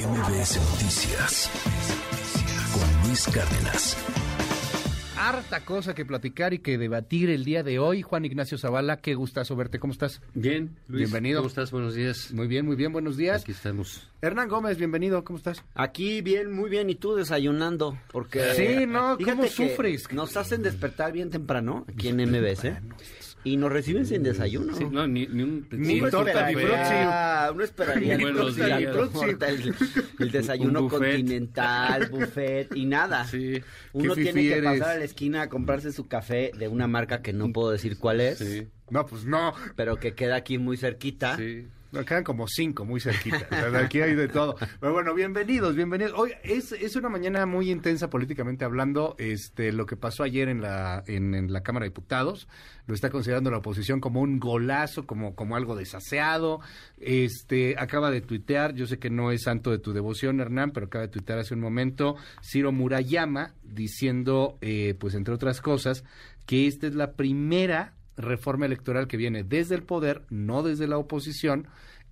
MBS Noticias con Luis Cárdenas. Harta cosa que platicar y que debatir el día de hoy. Juan Ignacio Zavala, qué gustazo verte. ¿Cómo estás? Bien, Luis. Bienvenido. ¿Cómo estás? Buenos días. Muy bien, muy bien. Buenos días. Aquí estamos. Hernán Gómez, bienvenido. ¿Cómo estás? Aquí bien, muy bien. ¿Y tú desayunando? Porque Sí, no, ¿cómo sufres? Nos hacen despertar bien temprano aquí en MBS. Y nos reciben sin desayuno. Sí, no, ni, ni un... Ni Uno torta, ni esperaría, uno esperaría Ni días. torta, el, el desayuno buffet. continental, buffet y nada. Sí. Uno tiene que eres. pasar a la esquina a comprarse su café de una marca que no puedo decir cuál es, Sí, No, pues no. pero que queda aquí muy cerquita. sí. Nos quedan como cinco, muy cerquita. Aquí hay de todo. Pero bueno, bienvenidos, bienvenidos. Hoy es, es una mañana muy intensa políticamente hablando. Este, lo que pasó ayer en la, en la Cámara de Diputados, lo está considerando la oposición como un golazo, como, como algo desaseado. Este, acaba de tuitear, yo sé que no es santo de tu devoción, Hernán, pero acaba de tuitear hace un momento, Ciro Murayama, diciendo, eh, pues entre otras cosas, que esta es la primera reforma electoral que viene desde el poder, no desde la oposición,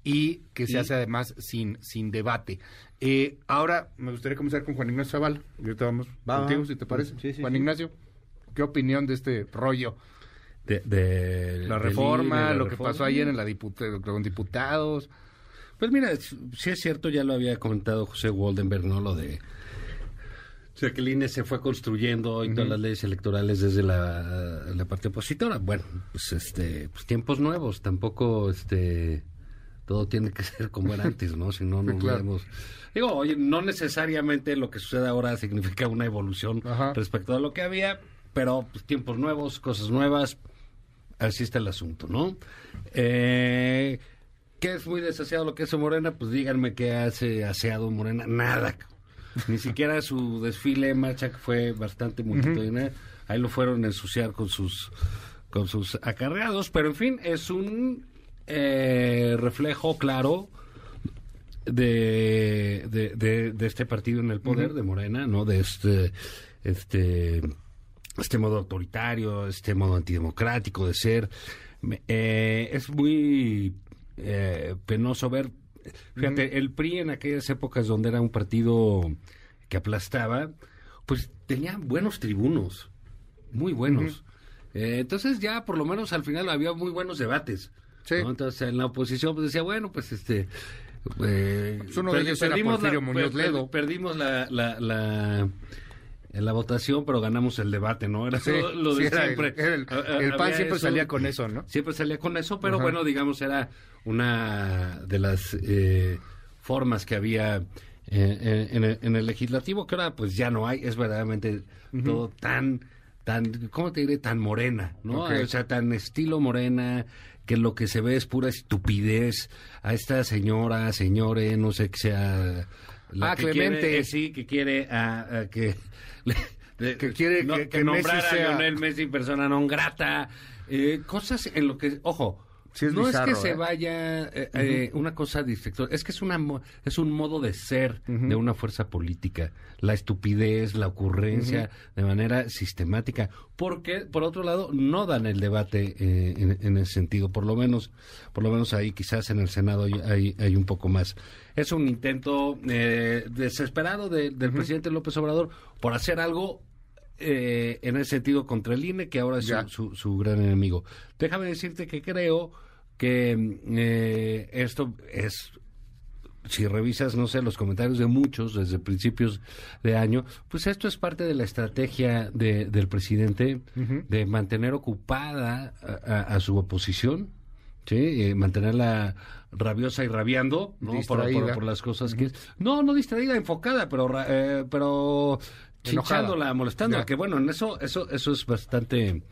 y que se Y- hace además sin, sin debate. Eh, ahora me gustaría comenzar con Juan Ignacio Zaval. Ahorita vamos Va, contigo, si te parece. Sí, sí, Juan sí. Ignacio, ¿qué opinión de este rollo? De, de- La reforma, la lo que reforma. pasó ayer en la diputa- con diputados. Pues mira, sí es cierto, ya lo había comentado José Waldenberg, ¿no? Lo de... O sea, que el INE se fue construyendo y todas las leyes electorales desde la, la parte opositora. Bueno, pues este, pues tiempos nuevos, tampoco este todo tiene que ser como era antes, ¿no? Si no, no Claro. vemos. Digo, oye, no necesariamente lo que sucede ahora significa una evolución Ajá. respecto a lo que había, pero pues, tiempos nuevos, cosas nuevas, así está el asunto, ¿no? Eh, ¿Qué es muy desaseado lo que hace Morena? Pues díganme qué hace aseado Morena. Nada. Ni siquiera su desfile en marcha, que fue bastante multitudinario. Ahí lo fueron a ensuciar con sus, con sus acarreados. Pero en fin, es un eh, reflejo claro de, de, de- de este partido en el poder, de Morena, ¿no? De este, este, este modo autoritario, este modo antidemocrático de ser. Eh, es muy eh, penoso ver, fíjate, el PRI en aquellas épocas donde era un partido que aplastaba, pues tenía buenos tribunos, muy buenos. Eh, entonces ya por lo menos al final había muy buenos debates. Sí. ¿no? Entonces en la oposición pues decía, bueno, pues este... eh, Pues uno de ellos era perdimos Porfirio la- Muñoz per- Ledo. Perdimos la, la, la, en la votación, pero ganamos el debate, ¿no? Era Sí, lo, lo de sí, era el- siempre. era el- Ah, ah, el PAN siempre eso. salía con eso, ¿no? Siempre salía con eso, pero Ajá. bueno, digamos, era una de las eh, formas que había eh, en, en el, en el legislativo, que ahora pues ya no hay, es verdaderamente todo tan, tan, ¿cómo te diré? Tan morena, ¿no? O sea, tan estilo morena, que lo que se ve es pura estupidez a esta señora, señore, no sé que sea... Ah, que Clemente. quiere, eh, sí, que quiere a, a que... Que quiere no, que- que nombrar Messi a sea- Lionel Messi persona non grata, eh, cosas en lo que, ojo, Sí es no bizarro, es que se ¿eh? vaya eh, eh, una cosa distractora, es que es una es un modo de ser de una fuerza política, la estupidez, la ocurrencia de manera sistemática, porque por otro lado no dan el debate en, en ese sentido, por lo menos, por lo menos ahí quizás en el Senado hay, hay, hay un poco más. Es un intento eh, desesperado de- del presidente López Obrador por hacer algo eh, en ese sentido contra el INE, que ahora es su, su, su gran enemigo. Déjame decirte que creo que eh, esto es, si revisas, no sé, los comentarios de muchos desde principios de año, pues esto es parte de la estrategia de- del presidente de mantener ocupada a, a- a su oposición. Sí, eh, mantenerla rabiosa y rabiando, ¿no? Por, Distraída. por- por las cosas que es. No, no distraída, enfocada, pero, eh, pero Enojada. chinchándola, molestándola, Ya. que bueno, en eso, eso, eso es bastante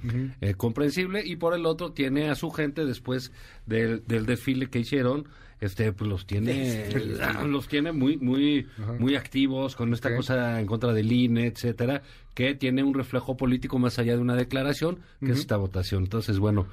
eh, comprensible. Y por el otro tiene a su gente después del, del desfile que hicieron, este, pues los tiene, los tiene muy, muy, muy activos con esta cosa en contra del INE, etcétera, que tiene un reflejo político más allá de una declaración, que es esta votación. Entonces, bueno,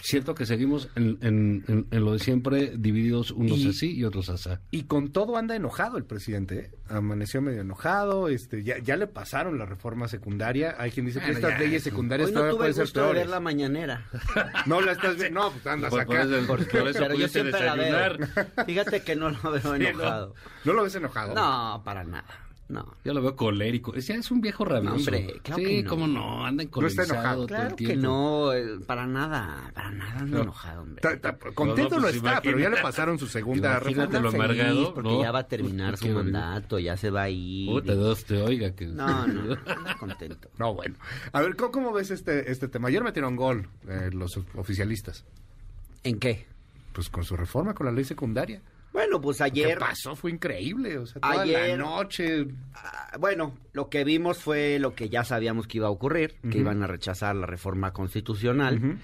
siento que seguimos en, en- en- en lo de siempre, divididos unos Y- así y otros así. Y con todo anda enojado el presidente, ¿eh? Amaneció medio enojado, este, ya, ya le pasaron la reforma secundaria. Hay quien dice que Bueno, estas ya, leyes secundarias Hoy no tuve pueden el ser gusto de ver peores. la mañanera. No la estás viendo, no, pues andas Por- por acá. eso- por eso Pero yo pudiste siempre la veo. desayunar. Fíjate que no lo veo ¿no? enojado. ¿No lo ves enojado? No, para nada. No. Yo lo veo colérico. Es, ya es un viejo rabioso. hombre, claro sí, que no. cómo no, anda No está encolerizado enojado. todo Claro el que no, eh, para nada, para nada ando No. enojado, hombre. Ta- ta- contento No, no, pues, está, pero ya le pasaron su segunda reforma. lo Anda amargado, porque ¿no? ya va a terminar su mandato, ya se va a ir. Puta, Dios te oiga. Que... No, no, ando contento. No, bueno. A ver, ¿cómo, cómo ves este, este tema? Ayer metieron gol eh, los oficialistas. ¿En qué? Pues con su reforma, con la ley secundaria. Bueno, pues ¿Qué ayer, pasó? Fue increíble. O sea, toda Ayer- la noche. ah, bueno, lo que vimos fue lo que ya sabíamos que iba a ocurrir, que iban a rechazar la reforma constitucional,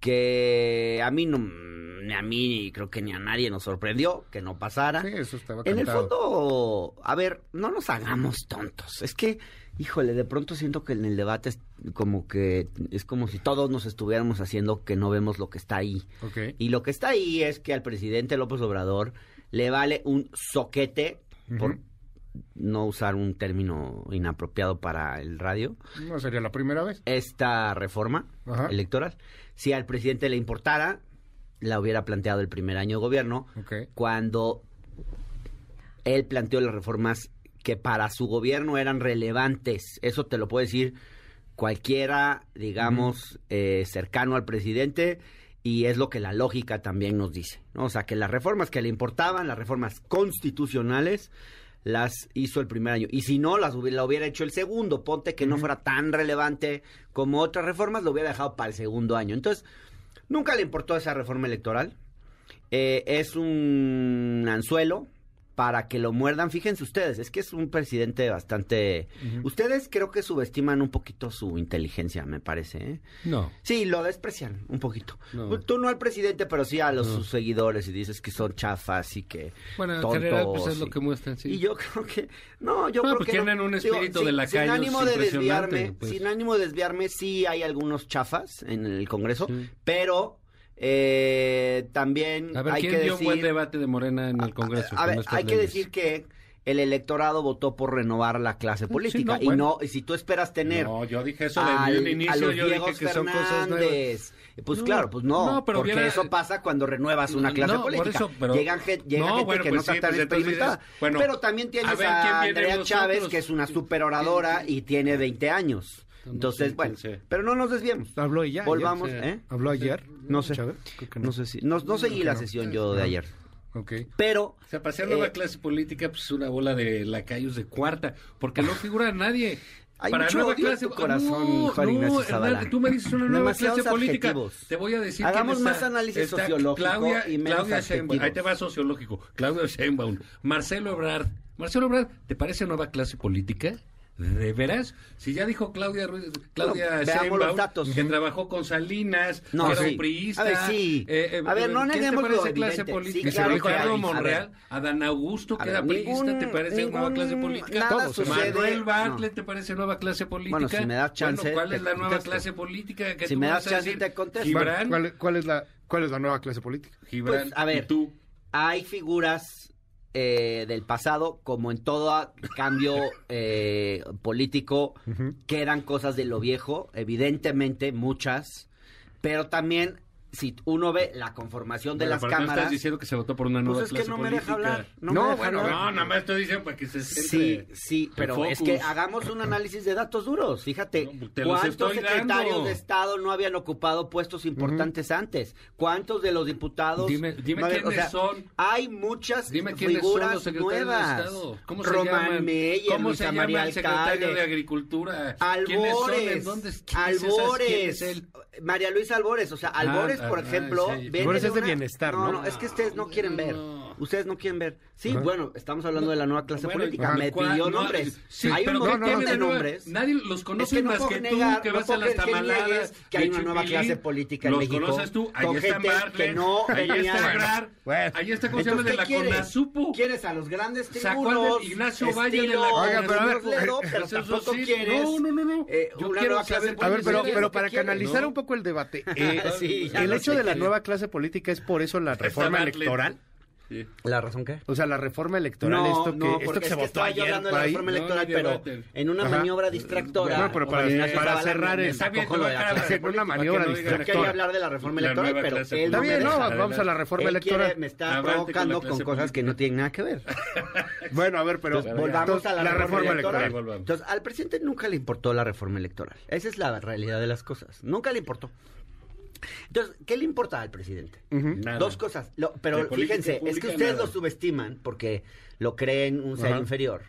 que a mí no, ni a mí creo que ni a nadie nos sorprendió que no pasara. Sí, eso estaba En el fondo, a ver, no nos hagamos tontos. Es que, híjole, de pronto siento que en el debate es como que es como si todos nos estuviéramos haciendo que no vemos lo que está ahí. Y lo que está ahí es que al presidente López Obrador le vale un soquete por no usar un término inapropiado para el radio, No sería la primera vez. esta reforma Ajá. electoral. Si al presidente le importara, la hubiera planteado el primer año de gobierno, Ok. cuando él planteó las reformas que para su gobierno eran relevantes. Eso te lo puede decir cualquiera, digamos, eh, cercano al presidente. Y es lo que la lógica también nos dice. ¿no? O sea, que las reformas que le importaban, las reformas constitucionales, las hizo el primer año. Y si no, las hubiera, la hubiera hecho el segundo. Ponte que no fuera tan relevante como otras reformas, lo hubiera dejado para el segundo año. Entonces, nunca le importó esa reforma electoral. Eh, es un anzuelo para que lo muerdan. Fíjense ustedes, es que es un presidente bastante... Ustedes creo que subestiman un poquito su inteligencia, me parece. ¿eh? No. Sí, lo desprecian un poquito. No. Pues Tú no al presidente, pero sí a los No. sus seguidores y dices que son chafas y que Bueno, en tontos. general, pues es lo y- que muestran, sí. Y yo creo que... No, yo No, creo que... tienen un espíritu de sin- lacayos Sin ánimo de desviarme, pues. sin ánimo de desviarme, sí hay algunos chafas en el Congreso, Sí. pero... eh, también A ver, hay ¿quién que dio decir... un buen debate de Morena en el Congreso? A con ver, hay que decir que el electorado votó por renovar la clase política no, y bueno. no y si tú esperas tener No, yo dije eso desde al- un a inicio, los yo dije que son cosas nuevas. Pues No, claro, pues no, no, pero porque hubiera- eso pasa cuando renuevas una clase No, política. eso, pero- Llegan gen- llega No, gente bueno, que pues no está sí, tan pues experimentada. bueno, pero también tienes a a, ver, ¿quién viene Andrea Chávez, que es una superoradora y tiene 20 años. No Entonces, sé, bueno, sea. pero no nos desviemos. Habló ella. ayer. Volvamos, sí. ¿eh? ¿Habló ayer? No sé. Chávez? Creo que No sé si no, no seguí la no. sesión yo de ayer. Ok. Pero O sea, para ser Eh, nueva clase política, pues es una bola de lacayos de cuarta, porque no figura nadie. Hay para mucho nueva odio en clase tu corazón, no, Juan Ignacio no, Zavala. Hernán, tú me dices una nueva Demasiados clase política. adjetivos. Te voy a decir Hagamos quién más análisis sociológico Claudia, y menos Claudia Sheinbaum. Ahí te va sociológico. Claudia Sheinbaum, Marcelo Ebrard. Marcelo Ebrard, ¿te parece nueva clase política? ¿De veras? Si ya dijo Claudia Ruiz- Claudia Sheinbaum, los datos. que trabajó con Salinas, No, que era sí. un priista. A ver, sí. eh, eh, A ver, no ¿quién te neguemos lo parece clase política? Sí, claro que Ricardo hay. A Monreal, ver. Adán Augusto, A que ver, era priista, ningún- ¿te parece nueva ningún- clase política? nada Todos. sucede. Manuel Bartlett, No. ¿te parece nueva clase política? Bueno, si me das chance, Bueno, ¿cuál te es la nueva contesto. clase política que Si tú me das a chance, decir? te contesto. Gibran, ¿Cuál, cuál es la, ¿Cuál es la nueva clase política? Gibran, Pues, a ver. ¿y tú? hay figuras eh, del pasado, como en todo cambio eh, político, quedan cosas de lo viejo, evidentemente muchas, pero también si uno ve la conformación de Bueno, las pero cámaras, estás diciendo que se votó por una nueva pues es que no me política. deja hablar. No, No, me deja bueno, hablar. No, nada más estoy diciendo para que se Sí, sí, pero es focus. que hagamos un análisis de datos duros. Fíjate, No, ¿cuántos secretarios dando. de Estado no habían ocupado puestos importantes antes? ¿Cuántos de los diputados? Dime- dime no quiénes son. Hay muchas Dime quiénes son figuras los nuevas. de Estado. ¿Cómo se Román llaman? Meyer, ¿Cómo Luisa se llama María el secretario Alcalde, de Agricultura? ¿Quiénes son? ¿En Albores, dónde? ¿Quién es esa- Albores, quién es él? María Luisa Albores, o sea, Albores, ah, por ah, ejemplo, sí. viene Albores es de una- bienestar, no, ¿no? no, es que ustedes no quieren ver. No. Ustedes no quieren ver. Sí, Ajá. bueno, estamos hablando de la nueva clase Bueno, política. ajá, Me ¿cuál? pidió No, nombres. sí, hay un no, montón no, de no, nombres. Nadie los conoce Es que no más puedo que negar, tú, que no vas a puedo las tamaladas. que hay de una nueva clase política en los México, conoces tú, ahí está gente Bartlett, que no ahí está de- Agrar, ahí está, ¿cómo se llama? Entonces, De la. CONASUPO. ¿Quieres a los grandes tribunos? de Ignacio Valle de la- Oiga, pero Eso tampoco quieres no, no, no, no. eh, Yo quiero saber- A ver, pero, política. pero ¿Qué para canalizar ¿no? un poco el debate, eh, el no hecho de la nueva clase política es por eso la reforma Bartlett. electoral. Sí. ¿La razón qué? O sea, la reforma electoral, no, esto que, no, esto que es se que votó estaba yo ayer hablando de la ahí. reforma No, electoral, pero en una Ajá. maniobra distractora. Bueno, pero para- para cerrar el- en una maniobra que no Yo quería distractora. hablar de la reforma electoral, pero él Está no bien, no, vamos a la reforma Él quiere- electoral. me está provocando con, cosas que no tienen nada que ver. Bueno, a ver, pero volvamos a la, reforma, electoral. Entonces, al presidente nunca le importó la reforma electoral. Esa es la realidad de las cosas. Nunca le importó. Entonces, ¿qué le importa al presidente? Nada. Dos cosas. Lo- De pero fíjense, es que ustedes nada. lo subestiman porque lo creen un ser inferior.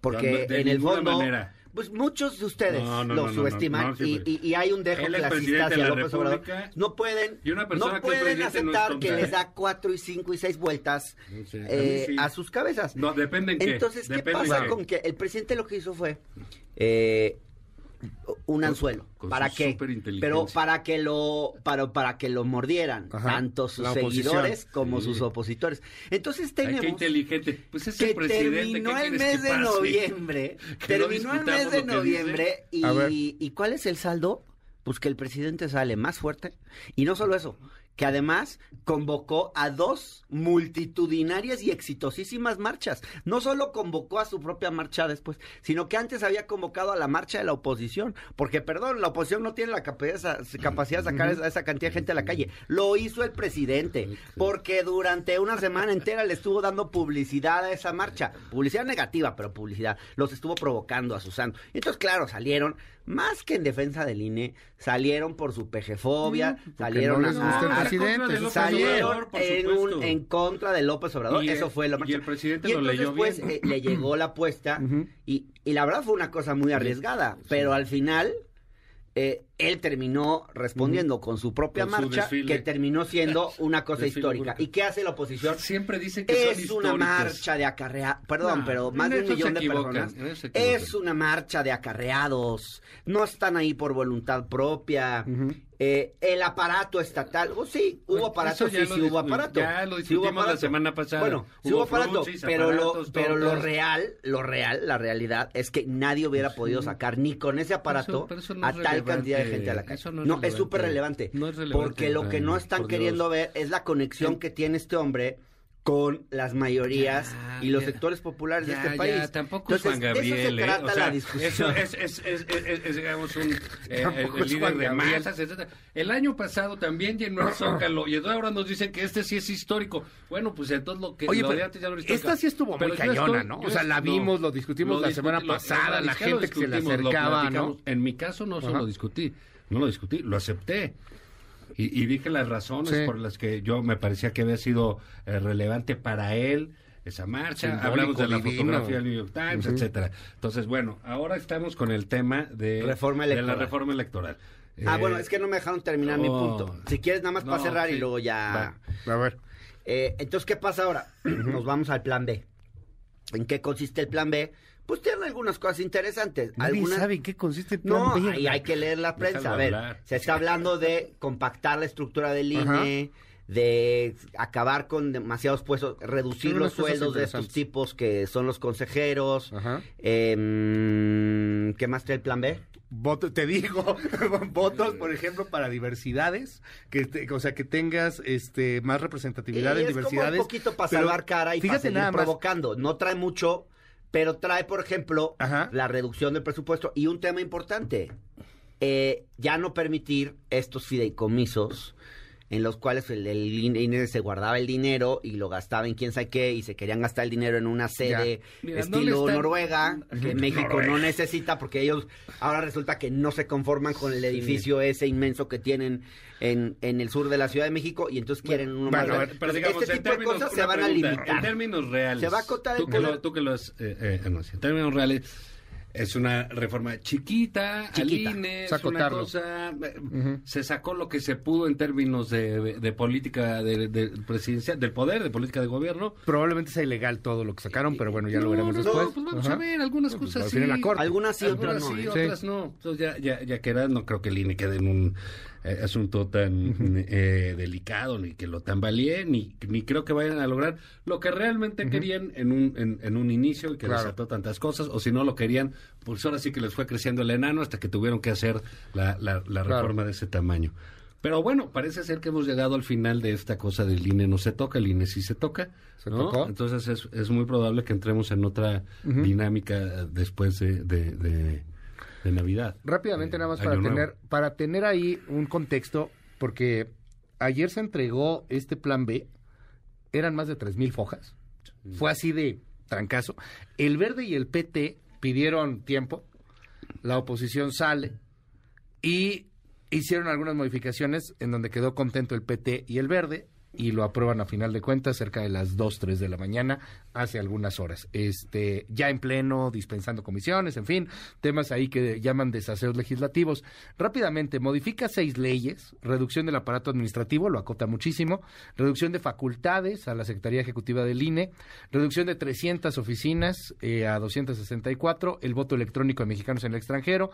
Porque de en el fondo, manera. pues muchos de ustedes No, no, lo subestiman no, no, y, sí, y- y hay un dejo clasista de hacia la López Obrador. No pueden, y una persona no pueden aceptar que les da cuatro y cinco y seis vueltas Sí, a mí eh, sí. a sus cabezas. No, depende en qué. Entonces, ¿qué Depende en pasa qué. con que el presidente lo que hizo fue eh, un Con- anzuelo con para que pero para que lo para, para que lo mordieran Ajá, tanto sus seguidores como Sí. sus opositores. Entonces Ay, qué tenemos inteligente. Pues es que el presidente. terminó ¿qué el mes que de noviembre. Que no terminó el mes de que noviembre y ¿cuál es el saldo? Pues que el presidente sale más fuerte y no solo eso, que además convocó a dos multitudinarias y exitosísimas marchas. No solo convocó a su propia marcha después, sino que antes había convocado a la marcha de la oposición. Porque, perdón, la oposición no tiene la capacidad, capacidad de sacar esa, esa cantidad de gente a la calle. Lo hizo el presidente, porque durante una semana entera le estuvo dando publicidad a esa marcha. Publicidad negativa, pero publicidad. Los estuvo provocando, asusando. Y entonces, claro, salieron, más que en defensa del INE, salieron por su pejefobia, salieron no a- presidente, salieron en, un- en contra de López Obrador. Y, Eso fue lo y marcha. el presidente Y lo entonces, leyó bien. eh, le llegó la apuesta y, y la verdad fue una cosa muy arriesgada, pero al final eh, él terminó respondiendo con su propia Con marcha que terminó siendo una cosa Desfile histórica. ¿Y qué hace la oposición? Siempre dicen que son Es una marcha de acarrea, perdón, No, pero más de un millón de personas. Es una marcha de acarreados, no están ahí por voluntad propia. Ujú. Eh, el aparato estatal, oh, sí, hubo aparato, sí, sí hubo aparato. ya lo Sí hubo discutimos la aparato. semana pasada. Bueno, sí Hubo hubo aparato, pero, lo, pero lo real, lo real, la realidad es que nadie hubiera podido sacar ni con ese aparato eso no a es tal relevante. cantidad de gente a la calle. Eso no, no es es relevante. súper relevante. No es relevante, Porque lo que no están queriendo ver es la conexión que tiene este hombre con las mayorías Ya, y los ya. sectores populares Ya, de este país. tampoco es Juan Entonces, de Gabriel, eso se ¿eh? trata O sea, la discusión. Eso es, es, es, es- es- es, digamos, un eh, el es líder Juan de masas, etcétera. El año pasado también llenó el Zócalo y ahora nos dicen que este sí es histórico. Bueno, pues entonces lo que Oye, lo pero ya no histórico. esta sí estuvo muy cañona, estoy- ¿no? O sea, la vimos, lo discutimos la semana lo- pasada, la es gente que se le acercaba. ¿no? En mi caso no Ajá. solo discutí, no lo discutí, lo acepté. Y, y dije las razones Sí. por las que yo me parecía que había sido eh, relevante para él esa marcha. Simbólico, Hablamos de la divino. fotografía del New York Times, Ujú. etcétera. Entonces, bueno, ahora estamos con el tema de, Reforma de la reforma electoral. Ah, Eh, bueno, es que no me dejaron terminar mi oh. punto. Si quieres, nada más para cerrar y luego ya... Va. A ver. Eh, entonces, ¿qué pasa ahora? Nos vamos al plan B. ¿En qué consiste el plan B? Pues tiene algunas cosas interesantes. Nadie algunas... sabe en qué consiste el plan No, B. ahí hay que leer la prensa. Déjalo A ver, hablar. se está hablando de compactar la estructura del INE, de acabar con demasiados puestos, reducir los sueldos de estos tipos que son los consejeros. Ajá. Em, ¿Qué más trae el plan B? Voto- te digo, votos, por ejemplo, para diversidades, que te- o sea, que tengas este más representatividad Y en es diversidades. como un poquito para pero salvar cara y para seguir nada más. provocando. No trae mucho, pero trae, por ejemplo, Ajá. la reducción del presupuesto. Y un tema importante, eh, ya no permitir estos fideicomisos en los cuales el, el INE se guardaba el dinero y lo gastaba en quién sabe qué y se querían gastar el dinero en una sede Mira, estilo Noruega que México no necesita porque ellos ahora resulta que no se conforman con el edificio ese inmenso que tienen en, en el sur de la Ciudad de México y entonces quieren uno más bueno, a grande. ver, Pero Entonces, digamos, este tipo de términos, cosas se van a pregunta, limitar. En términos reales. Se va a acotar tú que, lo, tú que lo has eh, eh, anunciado, En términos reales, es una reforma chiquita, Chiquita. al INE, es una cosa, eh, se sacó lo que se pudo en términos de, de política de, de presidencial, del poder, de política de gobierno. Probablemente sea ilegal todo lo que sacaron, pero bueno, ya lo veremos no, después. no, pues vamos Ajá. a ver, algunas pues cosas sí. Algunas sí, otras no. sí, ¿eh? otras no. Entonces ya, ya, ya queda, no creo que el INE quede en un eh, asunto tan eh, delicado, ni que lo tambalee, ni, ni creo que vayan a lograr lo que realmente querían en un, en, en un inicio y que Claro. desató tantas cosas, o si no lo querían, pues ahora sí que les fue creciendo el enano hasta que tuvieron que hacer la, la, la Claro. reforma de ese tamaño. Pero bueno, parece ser que hemos llegado al final de esta cosa del INE no se toca, el INE sí se toca. Se ¿no? tocó. Entonces es, es muy probable que entremos en otra dinámica eh, después de, de, de- de Navidad. Rápidamente, Eh, nada más para Nuevo. tener, para tener ahí un contexto, porque ayer se entregó este plan B, eran más de tres mil fojas, fue así de trancazo. El Verde y el PT pidieron tiempo, la oposición sale y hicieron algunas modificaciones en donde quedó contento el PT y el Verde y lo aprueban a final de cuentas cerca de las 2, 3 de la mañana hace algunas horas. Este, ya en pleno, dispensando comisiones, en fin, temas ahí que llaman desaseos legislativos. Rápidamente, modifica seis leyes, reducción del aparato administrativo, lo acota muchísimo, reducción de facultades a la Secretaría Ejecutiva del INE, reducción de 300 oficinas eh, a 264, el voto electrónico de mexicanos en el extranjero,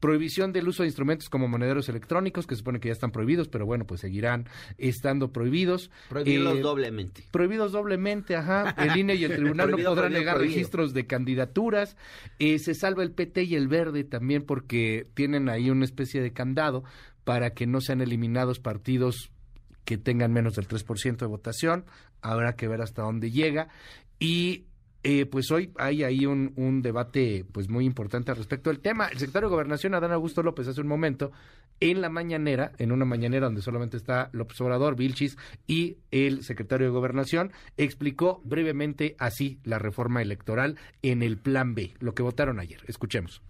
prohibición del uso de instrumentos como monederos electrónicos, que supone que ya están prohibidos, pero bueno, pues seguirán estando prohibidos. Prohibirlos Eh, doblemente. Prohibidos doblemente, ajá. El INE y el tribunal no podrán negar prohibido. registros de candidaturas. Eh, se salva el PT y el Verde también porque tienen ahí una especie de candado para que no sean eliminados partidos que tengan menos del 3% de votación. Habrá que ver hasta dónde llega. Y eh, pues hoy hay ahí un, un debate pues muy importante al respecto del tema. El secretario de Gobernación, Adán Augusto López, hace un momento, en la mañanera, en una mañanera donde solamente está López Obrador, Vilchis y el secretario de Gobernación, explicó brevemente así la reforma electoral en el Plan B, lo que votaron ayer. Escuchemos.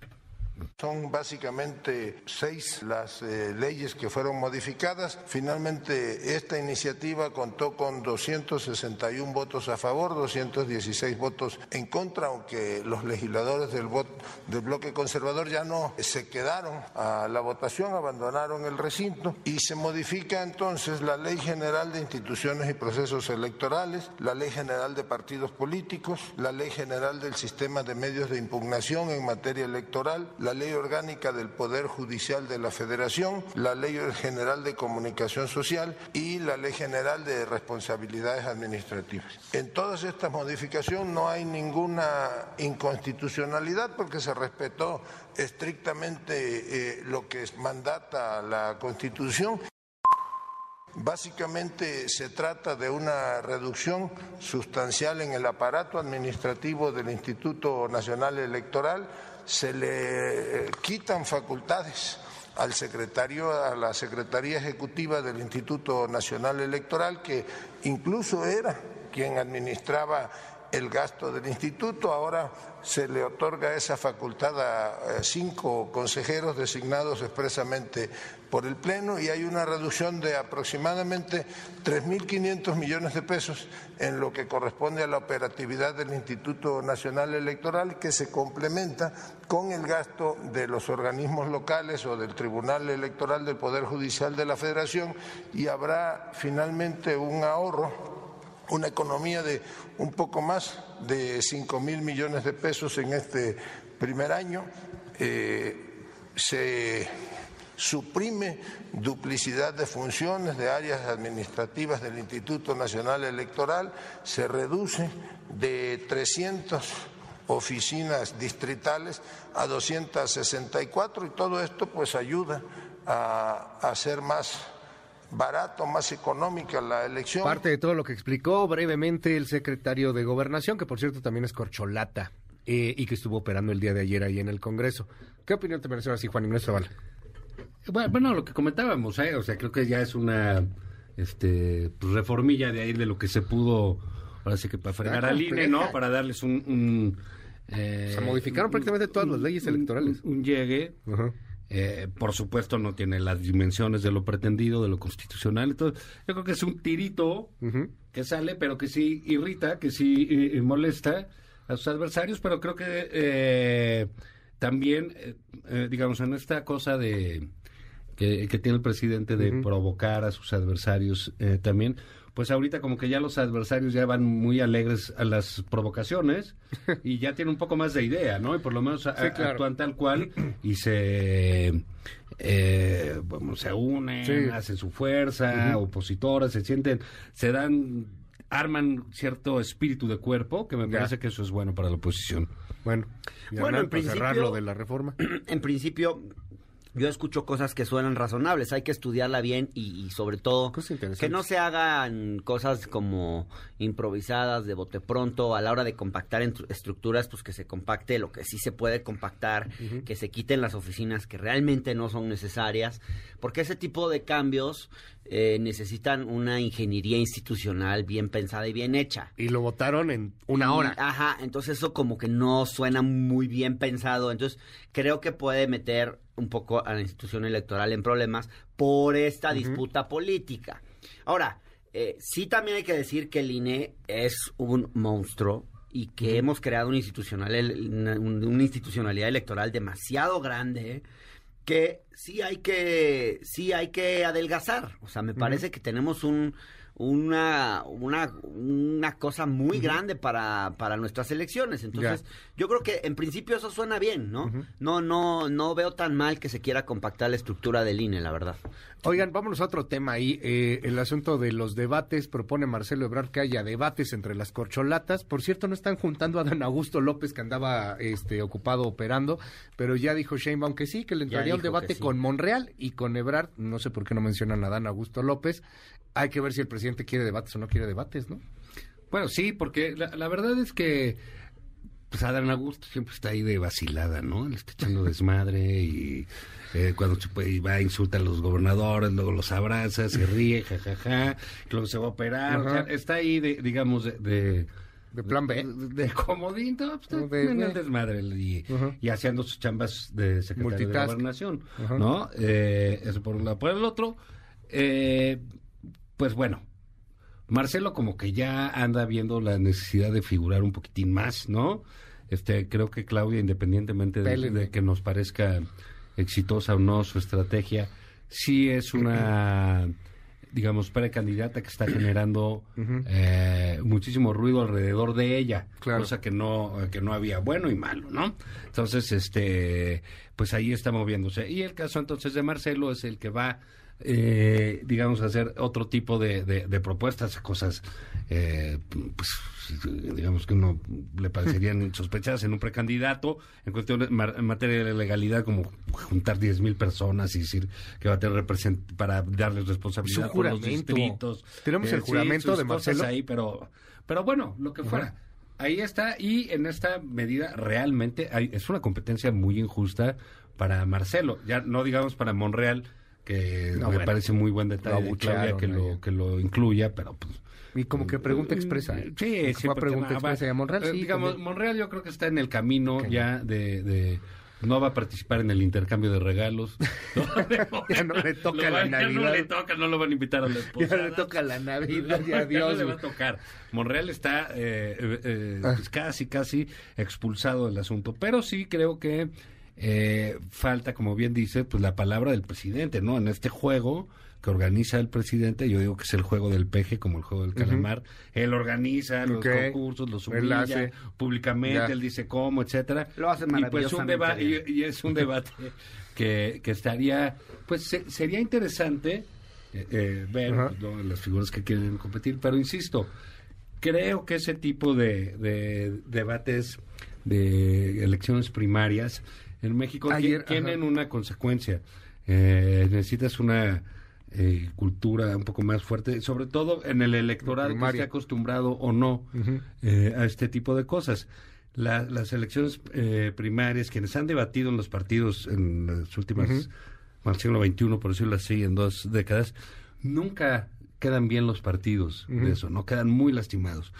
Son básicamente seis las eh, leyes que fueron modificadas. Finalmente, esta iniciativa contó con 261 votos a favor, 216 votos en contra, aunque los legisladores del, vot- del bloque conservador ya no se quedaron a la votación, abandonaron el recinto y se modifica entonces la Ley General de Instituciones y Procesos Electorales, la Ley General de Partidos Políticos, la Ley General del Sistema de Medios de Impugnación en materia electoral, la Ley Orgánica del Poder Judicial de la Federación, la Ley General de Comunicación Social y la Ley General de Responsabilidades Administrativas. En todas estas modificaciones no hay ninguna inconstitucionalidad porque se respetó estrictamente eh, lo que mandata la Constitución. Básicamente se trata de una reducción sustancial en el aparato administrativo del Instituto Nacional Electoral. Se le quitan facultades al secretario, a la Secretaría Ejecutiva del Instituto Nacional Electoral, que incluso era quien administraba el gasto del instituto. Ahora se le otorga esa facultad a eh, cinco consejeros designados expresamente por el Pleno y hay una reducción de aproximadamente 3.500 millones de pesos en lo que corresponde a la operatividad del Instituto Nacional Electoral que se complementa con el gasto de los organismos locales o del Tribunal Electoral del Poder Judicial de la Federación y habrá finalmente un ahorro una economía de un poco más de 5 mil millones de pesos en este primer año. Eh, se suprime duplicidad de funciones de áreas administrativas del Instituto Nacional Electoral, se reduce de 300 oficinas distritales a 264 y todo esto pues ayuda a, a hacer más barato, más económica la elección. Parte de todo lo que explicó brevemente el secretario de Gobernación, que por cierto también es corcholata eh, y que estuvo operando el día de ayer ahí en el Congreso. ¿Qué opinión te merece ahora sí, Juan Ignacio Zavala? Bueno, bueno, lo que comentábamos, ¿eh? o sea, creo que ya es una este, pues, reformilla de ahí de lo que se pudo, ahora sí que para fregar Ah, al INE. ¿no? Para darles un... un, eh, Se modificaron prácticamente todas las leyes electorales. Un, un llegue. Eh, por supuesto, no tiene las dimensiones de lo pretendido, de lo constitucional. Entonces, yo creo que es un tirito que sale, pero que sí irrita, que sí eh, molesta a sus adversarios, pero creo que eh, también, eh, eh, digamos, en esta cosa de que, que tiene el presidente de provocar a sus adversarios eh, también, pues ahorita como que ya los adversarios ya van muy alegres a las provocaciones y ya tienen un poco más de idea, ¿no? Y por lo menos a- claro. actúan tal cual y se eh, bueno, se unen, Sí. hacen su fuerza, opositoras, se sienten, se dan, arman cierto espíritu de cuerpo, que me Ya. parece que eso es bueno para la oposición. Bueno, y Bueno, Hernán, en para cerrar principio- lo de la reforma. en principio, yo escucho cosas que suenan razonables. Hay que estudiarla bien y, y sobre todo que no se hagan cosas como improvisadas de bote pronto a la hora de compactar en estructuras, pues que se compacte lo que sí se puede compactar, que se quiten las oficinas que realmente no son necesarias, porque ese tipo de cambios eh, necesitan una ingeniería institucional bien pensada y bien hecha. Y lo votaron en una hora. Ajá, entonces eso como que no suena muy bien pensado. Entonces creo que puede meter un poco a la institución electoral en problemas por esta disputa política. Ahora, eh, sí también hay que decir que el INE es un monstruo y que hemos creado una, institucional, una, una institucionalidad electoral demasiado grande que sí hay que sí hay que adelgazar. O sea, me parece que tenemos un una, una, una cosa muy grande para, para nuestras elecciones. Entonces, yo creo que en principio eso suena bien, ¿no? No, no, no veo tan mal que se quiera compactar la estructura del INE, la verdad. Oigan, vámonos a otro tema ahí. eh, el asunto de los debates. Propone Marcelo Ebrard que haya debates entre las corcholatas. Por cierto, no están juntando a Dan Augusto López, que andaba este, ocupado operando. Pero ya dijo Sheinbaum que sí, que le entraría un debate sí. con Monreal y con Ebrard. No sé por qué no mencionan a Dan Augusto López. Hay que ver si el presidente quiere debates o no quiere debates, ¿no? Bueno, sí, porque la, la verdad es que pues Adán Augusto siempre está ahí de vacilada, ¿no? Le está echando desmadre y eh, cuando se puede, va a insultar a los gobernadores, luego los abraza, se ríe, jajaja, luego se va a operar, o sea, está ahí de, digamos, de... de De plan B. de, de comodín, no, pues, No, en el de- desmadre y, y haciendo sus chambas de secretario de gobernación, Ajá. ¿no? Eh, eso por un lado. Por el otro, eh, pues bueno, Marcelo como que ya anda viendo la necesidad de figurar un poquitín más, ¿no? Este, creo que Claudia, independientemente de, que nos parezca exitosa o no su estrategia, sí es una, digamos, precandidata que está generando eh, muchísimo ruido alrededor de ella, Claro. cosa que no, que no había bueno y malo, ¿no? Entonces, este, pues ahí está moviéndose. Y el caso entonces de Marcelo es el que va eh, digamos, hacer otro tipo de, de- de propuestas, cosas, eh, pues, digamos que uno le parecerían sospechadas en un precandidato, en cuestión de, en materia de legalidad, como juntar 10 mil personas y decir que va a tener represent para darles responsabilidad por los distritos. Tenemos el sí, juramento de Marcelo. ahí, pero, pero bueno, lo que fuera. Ahí está, y en esta medida realmente hay, es una competencia muy injusta para Marcelo, ya no digamos para Monreal, que No, me bueno. parece muy buen detalle Lo Claudia que lo, que lo incluya, pero pues... Y como que pregunta expresa. ¿eh? Sí, Como que sí, fue a porque pregunta va- va- expresa. Y a Monreal eh, sí. digamos, también. Monreal yo creo que está en el camino ya de, de- No va a participar en el intercambio de regalos. Ya no le toca la ya No Navidad. le toca, no lo van a invitar a la esposa. Ya le toca la Navidad Ya adiós. no le va a tocar. Monreal está eh, eh, eh, Ah. pues casi, casi expulsado del asunto. Pero sí creo que eh, falta, como bien dice, pues la palabra del presidente, ¿no? En este juego que organiza el presidente, yo digo que es el juego del peje, como el juego del calamar. Él organiza los concursos, los humilla hace. públicamente, Ya. él dice cómo, etcétera. Lo hace y pues un maravillosamente debate y, y es un debate que, que estaría, pues se- sería interesante eh, eh, ver pues, ¿no? las figuras que quieren competir, pero insisto, creo que ese tipo de, de debates de elecciones primarias en México Ayer, tienen ajá. una consecuencia. Eh, necesitas una eh, cultura un poco más fuerte, sobre todo en el electorado que esté acostumbrado o no eh, a este tipo de cosas. La- las elecciones eh, primarias, quienes han debatido en los partidos en las últimas, al siglo XXI, por decirlo así, en dos décadas, nunca quedan bien los partidos de eso, no quedan muy lastimados.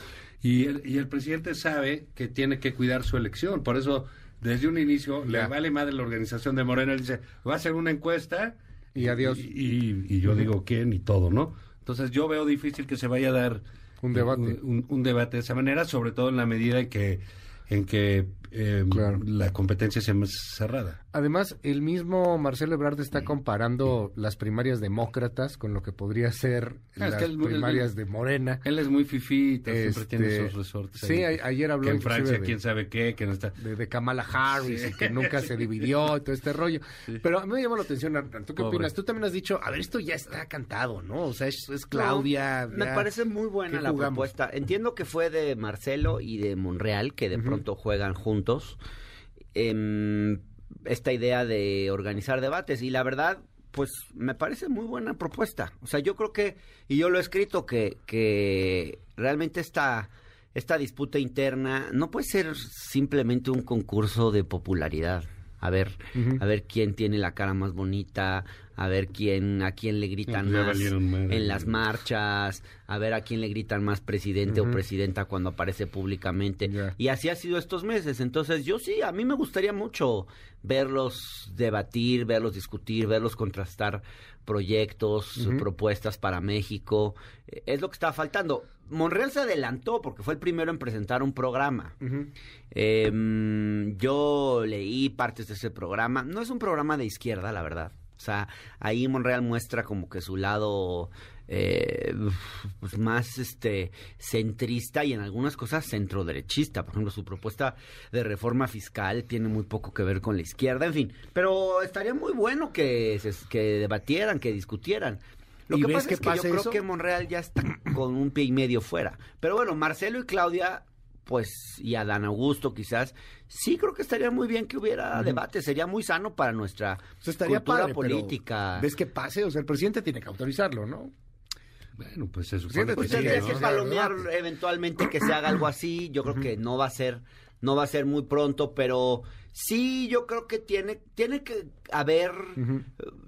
Y el, y el presidente sabe que tiene que cuidar su elección, por eso desde un inicio le vale madre la organización de Morena, dice, va a ser una encuesta Y adiós. Y, y- y yo digo quién y todo, ¿no? Entonces yo veo difícil que se vaya a dar Un debate. un, un debate de esa manera, sobre todo en la medida en que en que eh, Claro. la competencia sea más cerrada. Además, el mismo Marcelo Ebrard está comparando las primarias demócratas con lo que podría ser Ah, es las primarias de Morena. Él es muy fifita, siempre Este, tiene sus resortes. sí, ahí. a- ayer habló Que en Francia, de- quién sabe qué, que no está. de, de Kamala Harris y que nunca se dividió y todo este rollo. Pero a mí me llama la atención, Hernán, ¿tú qué Pobre. opinas? Tú también has dicho, a ver, esto ya está cantado, ¿no? O sea, es, es Claudia. No, me parece muy buena ¿qué la jugamos? propuesta. Entiendo que fue de Marcelo y de Monreal, que de pronto juegan juntos. Em, esta idea de organizar debates. Y la verdad, pues me parece muy buena propuesta. O sea, yo creo que, y yo lo he escrito, que, que realmente esta, esta disputa interna no puede ser simplemente un concurso de popularidad. A ver, a ver quién tiene la cara más bonita, a ver quién, a quién le gritan Ya más madre. en las marchas, a ver a quién le gritan más presidente o presidenta cuando aparece públicamente. Y así ha sido estos meses. Entonces, yo sí, a mí me gustaría mucho verlos debatir, verlos discutir, verlos contrastar proyectos, propuestas para México. Eh, Es lo que estaba faltando. Monreal se adelantó porque fue el primero en presentar un programa. Eh, yo leí partes de ese programa. No es un programa de izquierda, la verdad. O sea, ahí Monreal muestra como que su lado eh, pues más este centrista y en algunas cosas centroderechista. Por ejemplo, su propuesta de reforma fiscal tiene muy poco que ver con la izquierda. En fin, pero estaría muy bueno que, se- que debatieran, que discutieran. Lo ¿Y que pasa que es que yo creo que Monreal ya está con un pie y medio fuera. Pero bueno, Marcelo y Claudia, pues, y Adán Augusto quizás, sí creo que estaría muy bien que hubiera debate. Sería muy sano para nuestra O sea, estaría cultura padre, pero política. ¿Ves que pase? O sea, el presidente tiene que autorizarlo, ¿no? Bueno, pues se supone Siéntate, que Pues que palomear eventualmente que se haga algo así. Yo creo que no va a ser, no va a ser muy pronto, pero sí, yo creo que tiene, tiene que haber eh,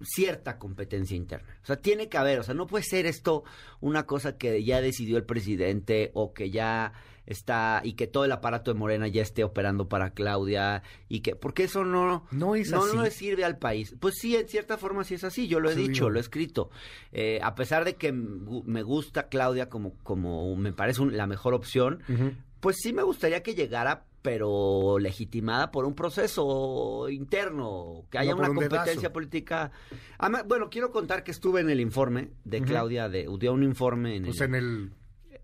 cierta competencia interna. O sea, tiene que haber, o sea, no puede ser esto una cosa que ya decidió el presidente o que ya está y que todo el aparato de Morena ya esté operando para Claudia y que porque eso no No es no, así. no le sirve al país. Pues sí, en cierta forma sí es así. Yo lo he Sí, dicho, lo he escrito. Eh, a pesar de que me gusta Claudia como, como me parece un- la mejor opción, pues sí me gustaría que llegara, pero legitimada por un proceso interno, que haya No una un competencia dedazo. política. Ama- bueno, quiero contar que estuve en el informe de. Claudia, de, dio un informe en Pues el... en el...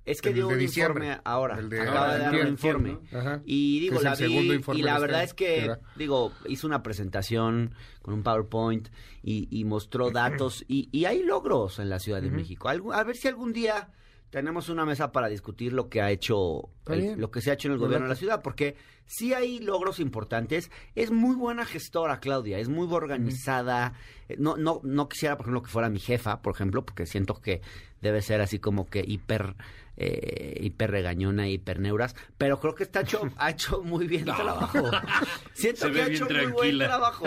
es que dio un informe ahora, de acaba de dar un informe. Y digo, la vi y la este verdad año, es que, ¿verdad? digo, hizo una presentación con un PowerPoint y, y mostró datos y, y hay logros en la Ciudad de. México. A ver si algún día tenemos una mesa para discutir lo que ha hecho, el- lo que se ha hecho en el gobierno de la ciudad, porque sí hay logros importantes. Es muy buena gestora, Claudia, es muy organizada. No, no, no quisiera, por ejemplo, que fuera mi jefa, por ejemplo, porque siento que debe ser así como que hiper, eh, hiper regañona, hiper neuras, pero creo que está hecho, ha hecho muy bien trabajo. Siento Se que ha hecho muy buen trabajo.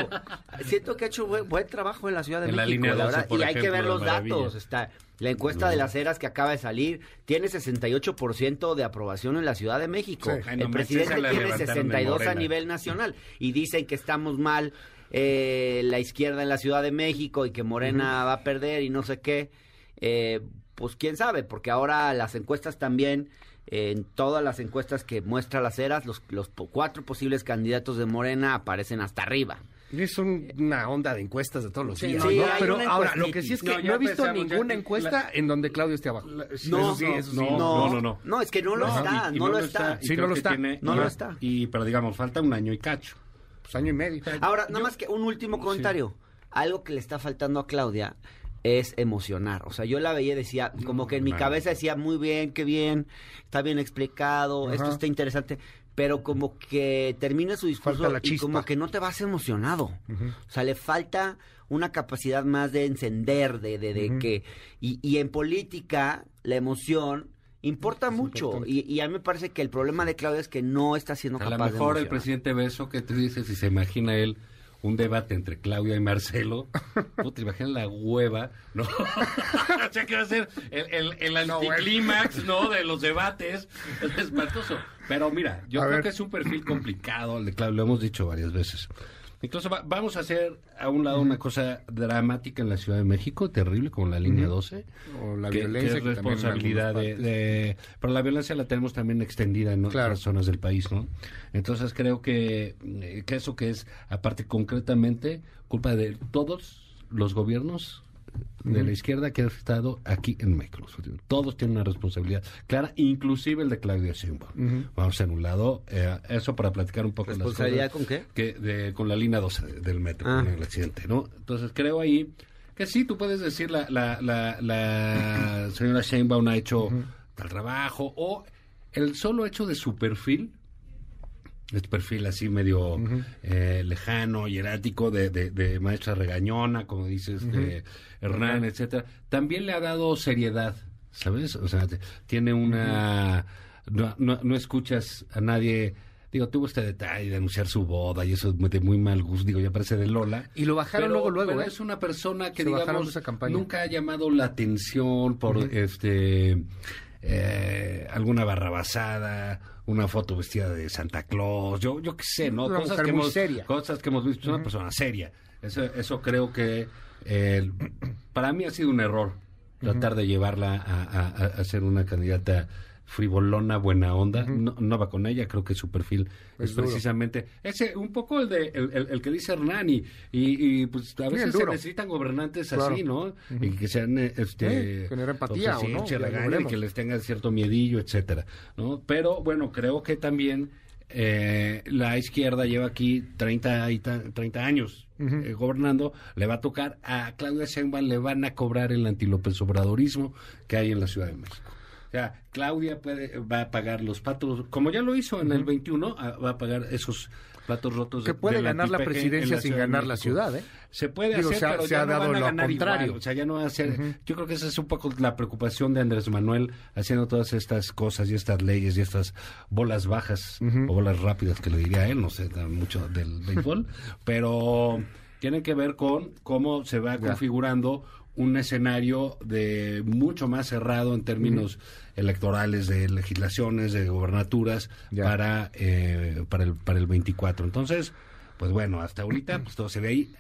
Siento que ha hecho buen, buen trabajo en la Ciudad de En la México. la 12, verdad, por y hay que ver los maravilla. datos. Está la encuesta de las eras que acaba de salir tiene 68% de aprobación en la Ciudad de México. Sí. Ay, no el presidente tiene levantaron de 62 a nivel nacional y dicen que estamos mal eh, la izquierda en la Ciudad de México y que Morena va a perder y no sé qué. Eh, pues quién sabe, porque ahora las encuestas también, eh, en todas las encuestas que muestra las eras, los, los cuatro posibles candidatos de Morena aparecen hasta arriba. Es un- una onda de encuestas de todos los días, sí, ¿no? Pero ahora, lo que sí es que No, he visto pensamos, ninguna encuesta la- en donde Claudio esté abajo. No, Eso sí, eso sí. no, no, no, no. No, es que no lo está, y- y no, lo está. y Sí, no lo está. tiene- No lo está. Y, pero digamos, falta un año y cacho. Pues año y medio. Ahora, nada Yo- más que un último comentario. Algo que le está faltando a Claudia es emocionar. O sea, yo la veía y decía, como que en mi cabeza decía, muy bien, qué bien, está bien explicado, Ajá. esto está interesante. Pero como que termina su discurso la y como que no te vas emocionado. Ujú. O sea, le falta una capacidad más de encender, de, de, de que... Y, y en política, la emoción importa Es mucho. Y, y a mí me parece que el problema de Claudia es que no está siendo A lo capaz de mejor el presidente ve eso que tú dices y se imagina él un debate entre Claudia y Marcelo. Puta, imagina la hueva, ¿no? o sea, que va a ser el, el, anticlímax, ¿no? De los debates. Es espantoso. Pero mira, yo A creo ver. que es un perfil complicado el de Claudia, lo hemos dicho varias veces. Entonces va- vamos a hacer a un lado una cosa dramática en la Ciudad de México, terrible, como la línea 12. O la que- violencia. que es que responsabilidad de, de- Pero la violencia la tenemos también extendida en Claro. otras zonas del país, ¿no? Entonces creo que, que eso que es, aparte concretamente, culpa de todos los gobiernos de la izquierda que han estado aquí en México. Todos tienen una responsabilidad clara, inclusive el de Claudia Sheinbaum. Vamos en un lado, eh, eso para platicar un poco las ¿Responsabilidad cosas con qué? que de, con la línea 12 del metro, Ah. con el accidente, ¿no? Entonces creo ahí que sí, tú puedes decir la, la, la, la señora Sheinbaum ha hecho tal trabajo o el solo hecho de su perfil, este perfil así medio eh, lejano, hierático, de, de, de maestra regañona, como dices, este, Hernán, etcétera, también le ha dado seriedad, ¿sabes? O sea, te- tiene una... No, no, no escuchas a nadie... Digo, tuvo este detalle de anunciar su boda y eso es de muy mal gusto, digo, ya parece de Lola. Y lo bajaron Pero- luego, luego, pero ¿eh? es una persona que, Se de digamos, esa nunca ha llamado la atención por este eh, alguna barrabasada, una foto vestida de Santa Claus, yo yo qué sé, ¿no? Una Cosas que hemos seria. cosas que hemos visto, es una persona seria. Eso eso creo que eh, para mí ha sido un error tratar de llevarla a- a ser una candidata frivolona, buena onda. no, no va con ella, creo que su perfil es, precisamente ese, un poco el de el, el- el que dice Hernán y, pues a Sí, veces se necesitan gobernantes Claro. así, ¿no? Y que sean eh, este tener empatía, pues, ¿o no? regañen y que les tengan cierto miedillo, etcétera, ¿no? Pero bueno, creo que también eh, la izquierda lleva aquí 30, y ta- 30 años eh, gobernando, le va a tocar a Claudia Sheinbaum, le van a cobrar el antilópez obradorismo que hay en la Ciudad de México. Sea, Claudia puede, va a pagar los patos, como ya lo hizo en el 21, a- va a pagar esos platos rotos. Que de- puede ganar la antipeje en presidencia sin de ganar la ciudad, ¿eh? Se puede Digo, hacer, se ha- pero se ya ha no dado van a lo ganar contrario. igual. O sea, ya no va a ser... Yo creo que esa es un poco la preocupación de Andrés Manuel haciendo todas estas cosas y estas leyes y estas bolas bajas o bolas rápidas que le diría él, no sé mucho del béisbol, pero tienen que ver con cómo se va configurando un escenario de mucho más cerrado en términos electorales de legislaciones, de gobernaturas Ya. para eh, para el para el 24. Entonces, pues bueno, hasta ahorita pues todo se ve ahí.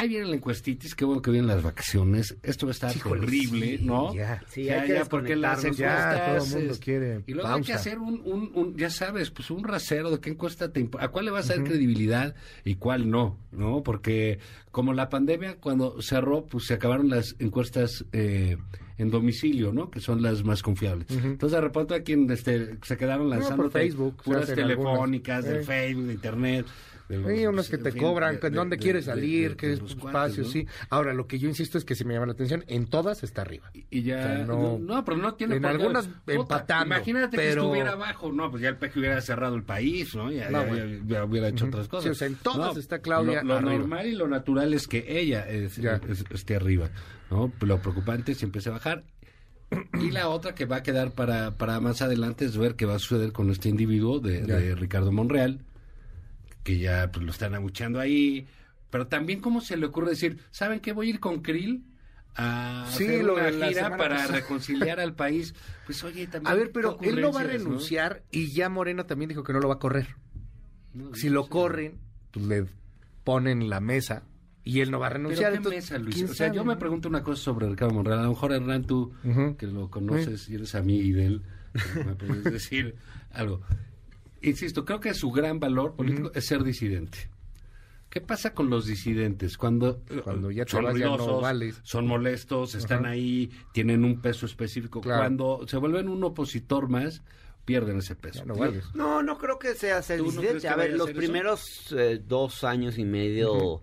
Ahí viene la encuestitis, qué bueno que vienen las vacaciones. Esto va a estar Híjole, sí, ¿no? ya. Sí, ya, hay que ya, porque las encuestas... Ya, todo el mundo es- quiere Y luego hay que hacer un, un, un- ya sabes, pues un rasero de qué encuesta te a cuál le vas a dar credibilidad y cuál no, ¿no? Porque como la pandemia cuando cerró, pues se acabaron las encuestas eh, en domicilio, ¿no? Que son las más confiables. Entonces de repente aquí en, este, se quedaron lanzando por Facebook, puras telefónicas, algunas. de Eh. Facebook, de internet. De los- Hay unos que te fin, cobran, de- que de- dónde de- quieres de- salir, de- qué de es los tu cuates, espacio, ¿no? sí. Ahora, lo que yo insisto es que si me llama la atención, en todas está arriba. Y ya, O sea, no, no- pero no tiene en por qué- algunas empatando, Imagínate que pero- estuviera abajo, no, pues ya el PEC hubiera cerrado el país, ¿no? Ya, No, ya- bueno. ya- ya hubiera hecho otras cosas. Sí, o sea, en todas No, está Claudia Lo, lo arriba. normal y lo natural es que ella es- Ya. es- esté arriba, ¿no? Lo preocupante es que empiece a bajar. Y la otra que va a quedar para, para más adelante es ver qué va a suceder con este individuo de, de Ricardo Monreal, que ya pues, lo están abucheando ahí. Pero también, ¿cómo se le ocurre decir, ¿saben qué? Voy a ir con Krill a Sí, hacer lo una de gira para pasada. reconciliar al país? Pues oye, también. A ver, pero qué él no va a renunciar y ya Morena también dijo que no lo va a correr. ¿no? Si lo corren, pues le ponen la mesa y él no va a Pero renunciar. qué entonces, mesa, Luis. ¿quién O sea, yo me pregunto una cosa sobre Ricardo Monreal. A lo mejor, Hernán, tú, que lo conoces y eres amigo de él, me puedes decir algo. Insisto, creo que su gran valor político es ser disidente. ¿Qué pasa con los disidentes? Cuando, Cuando ya te son vas, ya no ruidosos, vales. son molestos, están Ajá. ahí, tienen un peso específico. Claro. Cuando se vuelven un opositor más, pierden ese peso. No vales. No, no creo que sea ser ¿Tú no disidente. a ver, a los primeros eh, dos años y medio,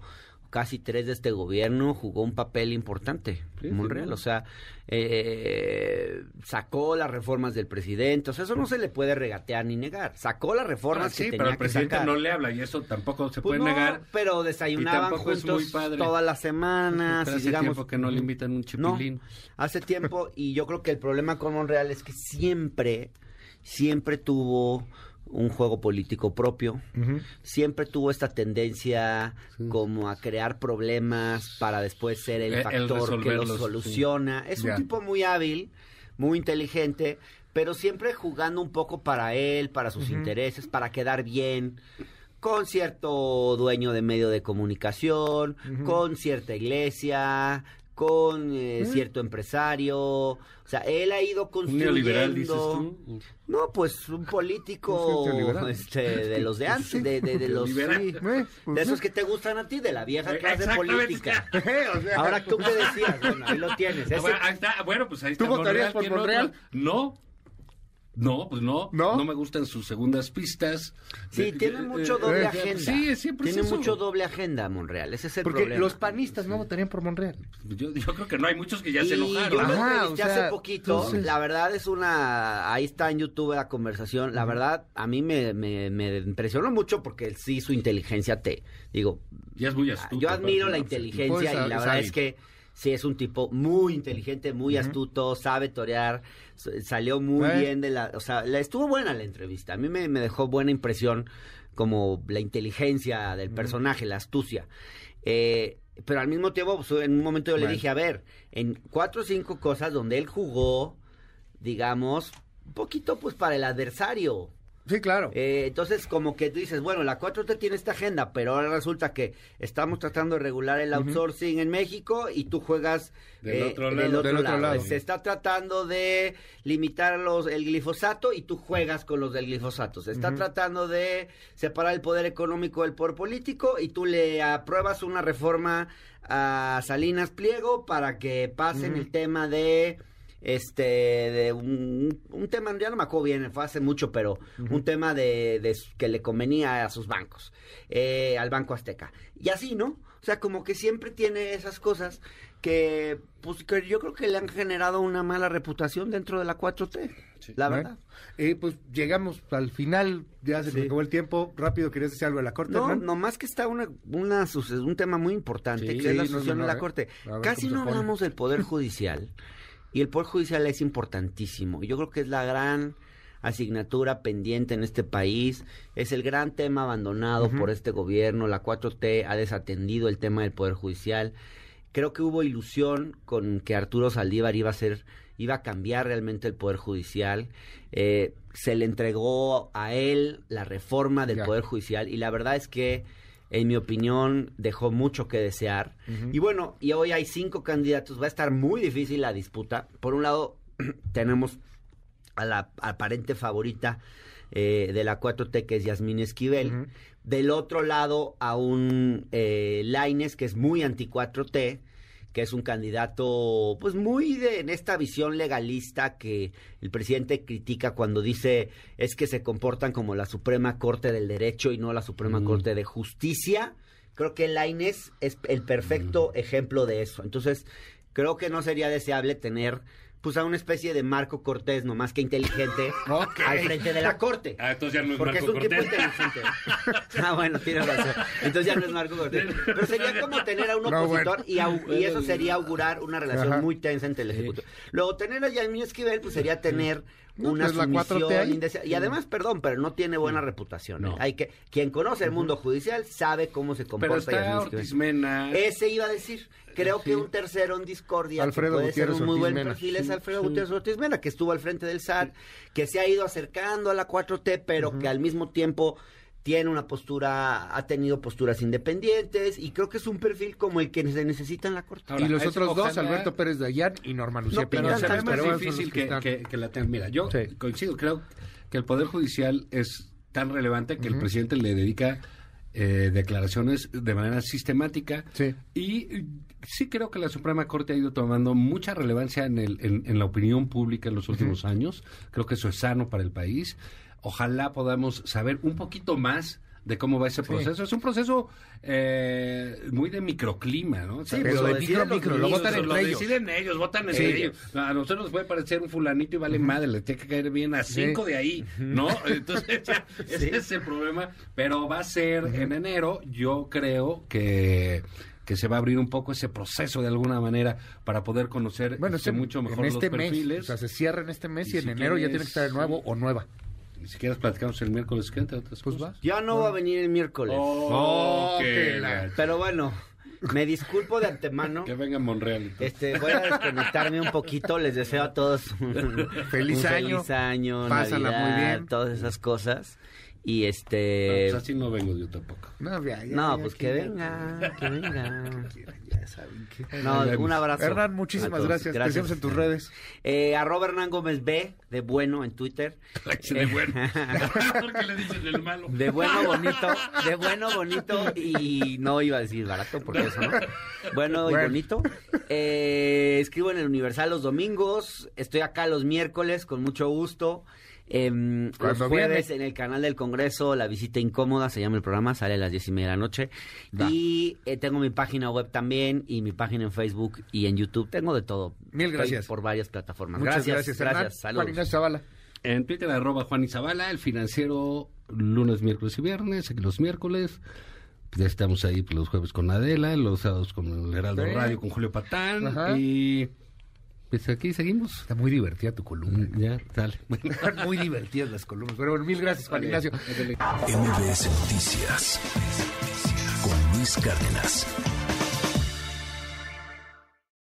casi tres de este gobierno, jugó un papel importante. Sí, Monreal, o sea, eh, sacó las reformas del presidente. O sea, eso no se le puede regatear ni negar. Sacó las reformas Ah, sí, que pero el que presidente sacar. no le habla y eso tampoco se Pues puede no, negar. pero desayunaban juntos todas las semanas. Pero y hace digamos, tiempo que no le invitan un no, chipilín. hace tiempo y yo creo que el problema con Monreal es que siempre, siempre tuvo un juego político propio, siempre tuvo esta tendencia como a crear problemas para después ser el el factor que los sí. soluciona. Es un tipo muy hábil, muy inteligente, pero siempre jugando un poco para él, para sus intereses, para quedar bien con cierto dueño de medio de comunicación, con cierta iglesia, con eh, cierto empresario. O sea, él ha ido Un construyendo... neoliberal, dices tú. No, pues un político Un este, de los de antes, de, de, de los... Sí, pues de esos que te gustan a ti, de la vieja Eh, clase política. O sea, Ahora, ¿tú qué decías? Bueno, ahí lo tienes. Ah, Ese- bueno, ahí está. Bueno, pues ahí está. ¿Tú votarías por ¿Quién Monreal? No. No, pues no. ¿No? me gustan sus segundas pistas. Sí, Eh, tiene eh, mucho eh, doble eh, agenda. Sí, siempre Tiene es eso. mucho doble agenda, Monreal. Ese es el Porque problema. los panistas no votarían por Monreal. Yo, yo creo que no hay muchos que ya y se yo enojaron. lo Ajá, entrevisté o sea, hace poquito. entonces- La verdad es una... Ahí está en YouTube la conversación. La verdad, a mí me, me, me impresionó mucho porque sí su inteligencia te... Digo, Ya es muy astuto. yo admiro la ¿no? inteligencia Pues, y la es verdad es que sí es un tipo muy inteligente, muy astuto, sabe torear, salió muy ¿Eh? bien de la, o sea, la, estuvo buena la entrevista. A mí me, me dejó buena impresión como la inteligencia del personaje, la astucia. Eh, pero al mismo tiempo, pues, en un momento yo le dije, a ver, en cuatro o cinco cosas donde él jugó, digamos, un poquito pues para el adversario. Sí, claro. Eh, entonces, como que dices, bueno, la 4T tiene esta agenda, pero ahora resulta que estamos tratando de regular el outsourcing en México y tú juegas Del eh, otro del lado. otro Del otro lado. lado. Se está tratando de limitar los, el glifosato y tú juegas con los del glifosato. Se está tratando de separar el poder económico del poder político y tú le apruebas una reforma a Salinas Pliego para que pasen el tema de este de un, un tema ya no me acuerdo bien fue hace mucho pero un tema de, de que le convenía a sus bancos eh, al banco azteca y así no o sea como que siempre tiene esas cosas que pues que yo creo que le han generado una mala reputación dentro de la 4T la verdad Eh, pues llegamos al final, ya se Sí. acabó el tiempo. Rápido, ¿querías decir algo de la corte? No, nomás que está una, una, un tema muy importante, Sí, que es la no sucesión en menor, la. Corte. Casi no hablamos del Poder Judicial, y el Poder Judicial es importantísimo. Yo creo que es la gran asignatura pendiente en este país, es el gran tema abandonado por este gobierno, la 4T ha desatendido el tema del Poder Judicial. Creo que hubo ilusión con que Arturo Saldívar iba a ser iba a cambiar realmente el poder judicial Eh, se le entregó a él la reforma del Ya. poder judicial y la verdad es que en mi opinión dejó mucho que desear. Y bueno y hoy hay cinco candidatos. Va a estar muy difícil la disputa. Por un lado tenemos a la aparente favorita eh, de la 4T, que es Yasmín Esquivel. Del otro lado, a un eh, Laines, que es muy anti-4T, que es un candidato, pues muy de, en esta visión legalista que el presidente critica cuando dice es que se comportan como la Suprema Corte del Derecho y no la Suprema Corte de Justicia. Creo que Laines es el perfecto ejemplo de eso. Entonces, creo que no sería deseable tener pues a una especie de Marco Cortés, nomás que inteligente, al frente de la corte. Ah, entonces ya no es Porque Marco es un tipo inteligente. Ah, bueno, tienes razón. Entonces ya no es Marco Cortés. Pero sería como tener a un No, opositor bueno. y, eso sería augurar una relación Ajá. muy tensa entre el Ejecutivo. Luego, tener a Yasmín Esquivel, pues sería tener No, una pues la 4T sumisión indeseable. Y además, perdón, pero no tiene buena reputación. ¿eh? No. Hay que, quien conoce el mundo judicial sabe cómo se Pero comporta está Yasmín Ortiz. Mena. Ese iba a decir. Creo que un tercero en discordia Alfredo que puede Gutiérrez ser un muy Ortiz buen Mena. perfil es Alfredo sí. Gutiérrez Ortiz Mena, que estuvo al frente del SAT, que se ha ido acercando a la 4T, pero que al mismo tiempo tiene una postura, ha tenido posturas independientes y creo que es un perfil como el que se necesita en la Corte. Ahora, y los es- otros dos, ojalá- Alberto Pérez Dayán y Norma Lucía No, Piña. Pero pero son difícil que, están. que- que la tengan. Mira, yo Sí. coincido, creo que el Poder Judicial es tan relevante que el presidente le dedica eh, declaraciones de manera sistemática. Sí. Y sí creo que la Suprema Corte ha ido tomando mucha relevancia en, el, en, en la opinión pública en los últimos años. Creo que eso es sano para el país. Ojalá podamos saber un poquito más de cómo va ese proceso. Es un proceso eh, muy de microclima, ¿no? Sí, pero lo de deciden micro, los micro, lo votan entre lo ellos. deciden ellos, votan Sí. entre ellos. A nosotros nos puede parecer un fulanito y vale madre, le tiene que caer bien a cinco de ahí, ¿no? Entonces, ya, ese es el problema. Pero va a ser en enero, yo creo que que se va a abrir un poco ese proceso de alguna manera para poder conocer Bueno, este, este, mucho mejor en este los mes, perfiles. o sea, se cierra en este mes y, Y en si enero ya tiene que estar nuevo o nueva. Ni siquiera platicamos el miércoles que entra otras Pues cosas. vas. Ya no va a venir el miércoles. Oh, Oh, qué la-. Pero bueno, me disculpo de antemano. Que venga Monreal. y todo. Este, voy a desconectarme un poquito. Les deseo a todos un Feliz un año. feliz año, Pásala Navidad, muy bien. todas esas cosas. Y este... Pues así no vengo yo tampoco. No, ya, ya, No, ya, pues que venga, que venga. Ya saben que- No, un abrazo. Hernán, muchísimas todos. gracias. Te seguimos en tus redes. Eh, arroba Hernán Gómez B, de bueno en Twitter. De bueno. ¿Por qué le dicen el malo? De bueno, bonito, de bueno, bonito y no iba a decir barato porque eso no. Bueno y Bueno. bonito. Eh, escribo en el Universal los domingos, estoy acá los miércoles con mucho gusto. Em, los jueves viene. en el canal del Congreso, La Visita Incómoda, se llama el programa, sale a las diez y media de la noche. Va. Y eh, tengo mi página web también y mi página en Facebook y en YouTube. Tengo de todo. Mil Estoy gracias. por varias plataformas. Muchas gracias, gracias, gracias. Saludos. Juan Ignacio Zavala. En Twitter, arroba Juan Izabala, el financiero, lunes, miércoles y viernes, aquí los miércoles. Ya estamos ahí pues, los jueves con Adela, los sábados con el Heraldo Sí. Radio, con Julio Patán. Ajá. Y pues aquí seguimos. Está muy divertida tu columna. Ya, dale. Están muy divertidas las columnas. Pero bueno, mil gracias, Juan Ignacio. MBS Noticias con Luis Cárdenas.